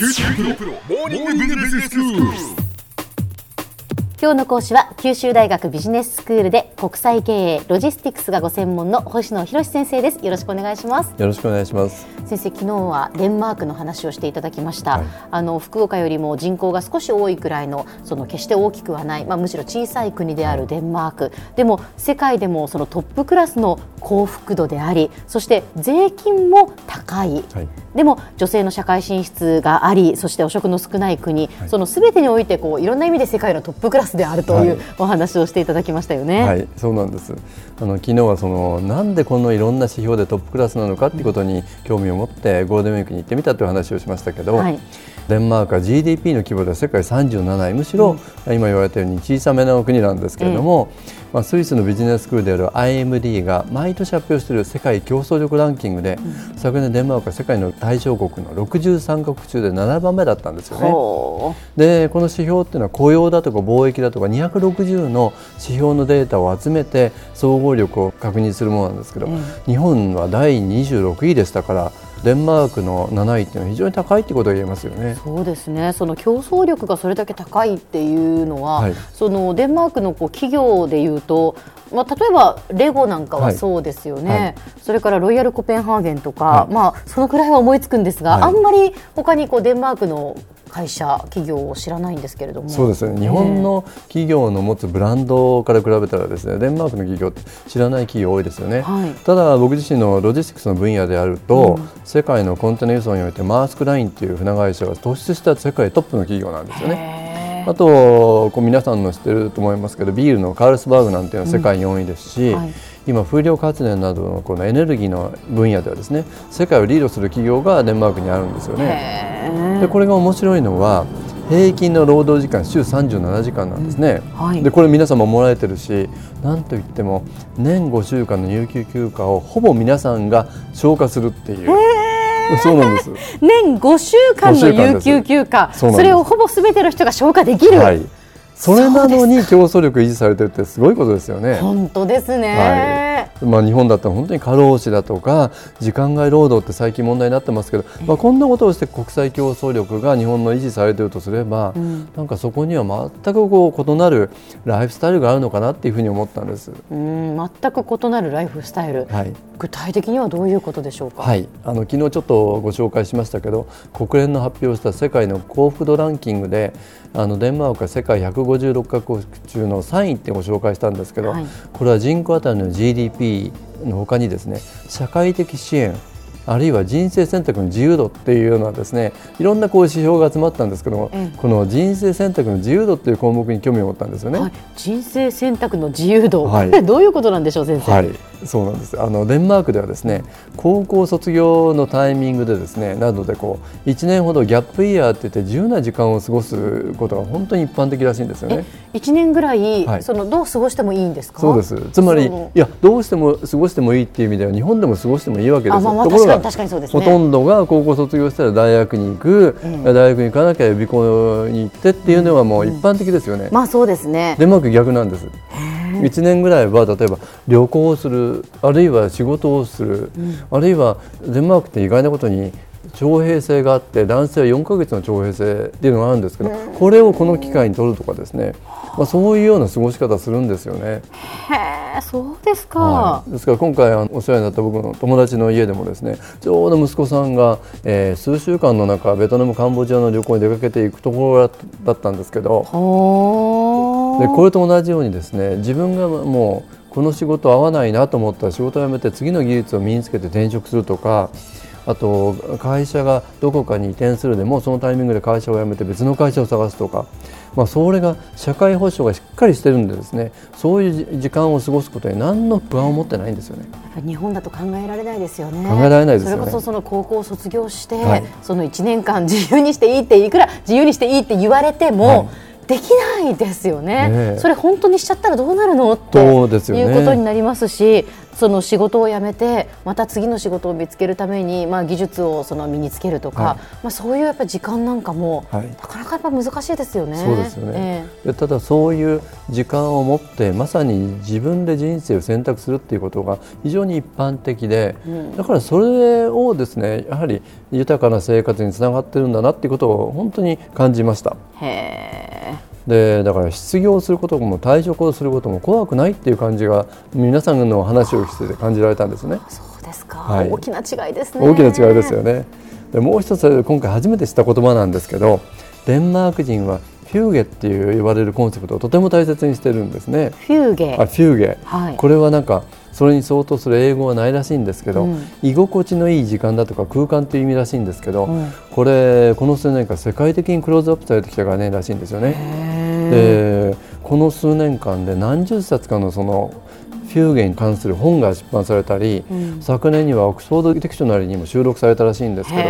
九州大学モーニングビジネススクール。今日の講師は九州大学ビジネススクールで国際経営ロジスティクスがご専門の星野博先生です。よろしくお願いします。よろしくお願いします。先生昨日はデンマークの話をしていただきました、はいあの福岡よりも人口が少し多いくらいのその決して大きくはない、まあ、むしろ小さい国であるデンマーク。でも世界でもそのトップクラスの幸福度でありそして税金も高い、はい。でも女性の社会進出がありそして汚職の少ない国、そのすべてにおいてこういろんな意味で世界のトップクラスであるという、はいお話をしていただきましたよね。はい、そうなんです。あの昨日はそのなんでこのいろんな指標でトップクラスなのかっていうことに興味を持ってゴールデンウィークに行ってみたという話をしましたけど、はいデンマークは GDP の規模では世界37位、むしろ今言われたように小さめの国なんですけれども、まあスイスのビジネススクールである IMD が毎年発表している世界競争力ランキングで、昨年デンマークは世界の対象国の63カ国中で7番目だったんですよね。ほでこの指標っていうのは雇用だとか貿易だとか260の指標のデータを集めて総合力を確認するものなんですけど、日本は第26位でしたからデンマークの7位っていうのは非常に高いってことが言えますよね。う。そうですね。その競争力がそれだけ高いっていうのは、はい。そのデンマークのこう企業でいうと、まあ、例えばレゴなんかははい。そうですよね、はい。それからロイヤルコペンハーゲンとか、はい。まあ、そのくらいは思いつくんですが、はい。あんまり他にこうデンマークの会社企業を知らないんですけれども。そうですよね。日本の企業の持つブランドから比べたらですねデンマークの企業って知らない企業多いですよね、はい。ただ僕自身のロジスティクスの分野であると、世界のコンテナ輸送においてマースクラインっていう船会社が突出した世界トップの企業なんですよね。あとこう皆さんの知ってると思いますけどビールのカールスバーグなんていうのは世界4位ですし、はい。今風力発電などのこのエネルギーの分野ではですね世界をリードする企業がデンマークにあるんですよね。でこれが面白いのは平均の労働時間週37時間なんですね、はい。でこれ皆様もらえてるしなんといっても年5週間の有給休暇をほぼ皆さんが消化するっていう、そうなんです。年5週間の有給休暇。それをほぼすべての人が消化できる、はい、それなのに競争力維持されてるってすごいことですよね。本当ですね、はい。まあ、日本だったら本当に過労死だとか時間外労働って最近問題になってますけど、まあ、こんなことをして国際競争力が日本の維持されているとすれば、なんかそこには全くこう異なるライフスタイルがあるのかなっていうふうに思ったんです。うん全く異なるライフスタイル、はい。具体的にはどういうことでしょうか？はい、あの昨日ちょっとご紹介しましたけど国連の発表した世界の幸福度ランキングであのデンマークは世界156カ国中の3位ってご紹介したんですけど、はいこれは人口当たりの GDP の他にですね社会的支援あるいは人生選択の自由度っていうようなですねいろんなこう指標が集まったんですけども、ええこの人生選択の自由度っていう項目に興味を持ったんですよね。はい、人生選択の自由度、はいどういうことなんでしょう、先生。はい、そうなんです。あのデンマークではですね、高校卒業のタイミングでですね、などでこう1年ほどギャップイヤーって言って自由な時間を過ごすことが本当に一般的らしいんですよね。一年ぐらい、はいそのどう過ごしてもいいんですか？そうです。つまりいやどうしても過ごしてもいいっていう意味では日本でも過ごしてもいいわけですよ。あまあまあところが確かに確かにそうですねほとんどが高校卒業したら大学に行く、え大学に行かなきゃ予備校に行ってっていうのはもう一般的ですよね。まあそうですね。デンマーク逆なんです。1年ぐらいは例えば旅行をするあるいは仕事をする、あるいはデンマークって意外なことに徴兵制があって男性は4ヶ月の徴兵制っていうのがあるんですけど、これをこの機会に取るとかですね、まあ、そういうような過ごし方するんですよね。へえ、そうですか。はい、ですから今回お世話になった僕の友達の家でもですねちょうど息子さんが、えー数週間の中ベトナムカンボジアの旅行に出かけていくところだったんですけど、でこれと同じようにですね自分がもうこの仕事合わないなと思ったら仕事を辞めて次の技術を身につけて転職するとかあと会社がどこかに移転するでもそのタイミングで会社を辞めて別の会社を探すとか、まあ、それが社会保障がしっかりしてるんでですねそういうじ時間を過ごすことに何の不安を持ってないんですよね。日本だと考えられないですよね。考えられないですよねそれこそその高校を卒業して、はいその1年間自由にしていいっていくら自由にしていいって言われても、はいできないですよね。ねえ。それ本当にしちゃったらどうなるの？っていうことになりますしその仕事を辞めてまた次の仕事を見つけるために、まあ、技術をその身につけるとか、はい、まあ、そういうやっぱ時間なんかも、はい、なかなかやっぱ難しいですよね。そうですよね、えー、ただそういう時間を持ってまさに自分で人生を選択するっていうことが非常に一般的で、うん、だからそれをですねやはり豊かな生活につながってるんだなっていうことを本当に感じました。へーでだから失業することも退職をすることも怖くないっていう感じが皆さんの話をしてて感じられたんですね。そうですか、はい、大きな違いですね。大きな違いですよね。でもう一つ今回初めて知った言葉なんですけどデンマーク人はフューゲっていう言われるコンセプトをとても大切にしてるんですね。フューゲ。あ、フューゲ。はい、これはなんかそれに相当する英語はないらしいんですけど、うん、居心地のいい時間だとか空間という意味らしいんですけど、うん、これこの数年間世界的にクローズアップされてきた概念らしいんですよね。でこの数年間で何十冊かのそのヒュッゲに関する本が出版されたり、うん、昨年にはオックスフォード・ディクショナリーにも収録されたらしいんですけど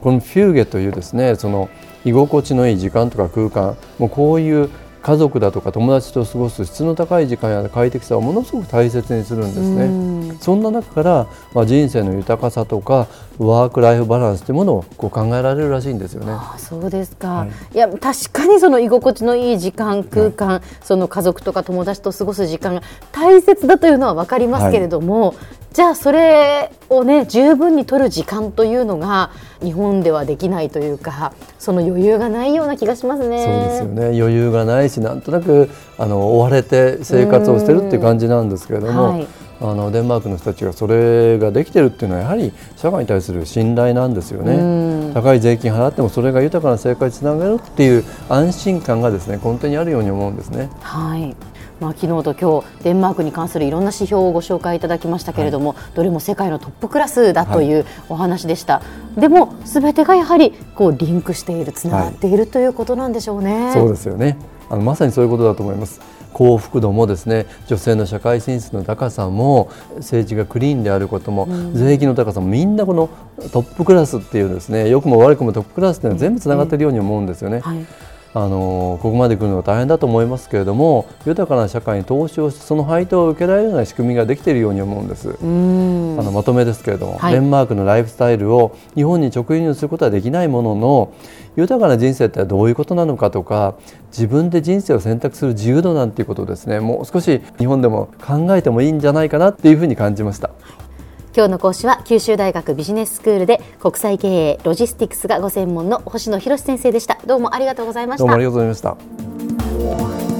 このヒュッゲというですねその居心地のいい時間とか空間もうこういう家族だとか友達と過ごす質の高い時間や快適さをものすごく大切にするんですね。そんな中から、まあ、人生の豊かさとかワークライフバランスというものをこう考えられるらしいんですよね。あそうですか、はい、いや確かにその居心地のいい時間空間、はい、その家族とか友達と過ごす時間が大切だというのは分かりますけれども、はい、じゃあそれをね十分に取る時間というのが日本ではできないというかその余裕がないような気がしますね。そうですよね余裕がないしなんとなくあの追われて生活をしてるっていう感じなんですけれども、はい、あのデンマークの人たちがそれができてるっていうのはやはり社会に対する信頼なんですよね。高い税金払ってもそれが豊かな生活につながるっていう安心感がですね根底にあるように思うんですね。はいまあ、昨日と今日デンマークに関するいろんな指標をご紹介いただきましたけれども、はい、どれも世界のトップクラスだというお話でした、はい、でもすべてがやはりこうリンクしているつながっている、はい、ということなんでしょうね。そうですよね。あのまさにそういうことだと思います。幸福度もですね女性の社会進出の高さも政治がクリーンであることも、うん、税金の高さもみんなこのトップクラスっていうですね良くも悪くもトップクラスっていうのは全部つながっているように思うんですよね。はいあのここまで来るのは大変だと思いますけれども豊かな社会に投資をしてその配当を受けられるような仕組みができているように思うんです。あのまとめですけれども、はい、デンマークのライフスタイルを日本に直輸入することはできないものの豊かな人生ってどういうことなのかとか自分で人生を選択する自由度なんていうことをですね。もう少し日本でも考えてもいいんじゃないかなっていうふうに感じました。今日の講師は九州大学ビジネススクールで国際経営ロジスティクスがご専門の星野博先生でした。どうもありがとうございました。どうもありがとうございました。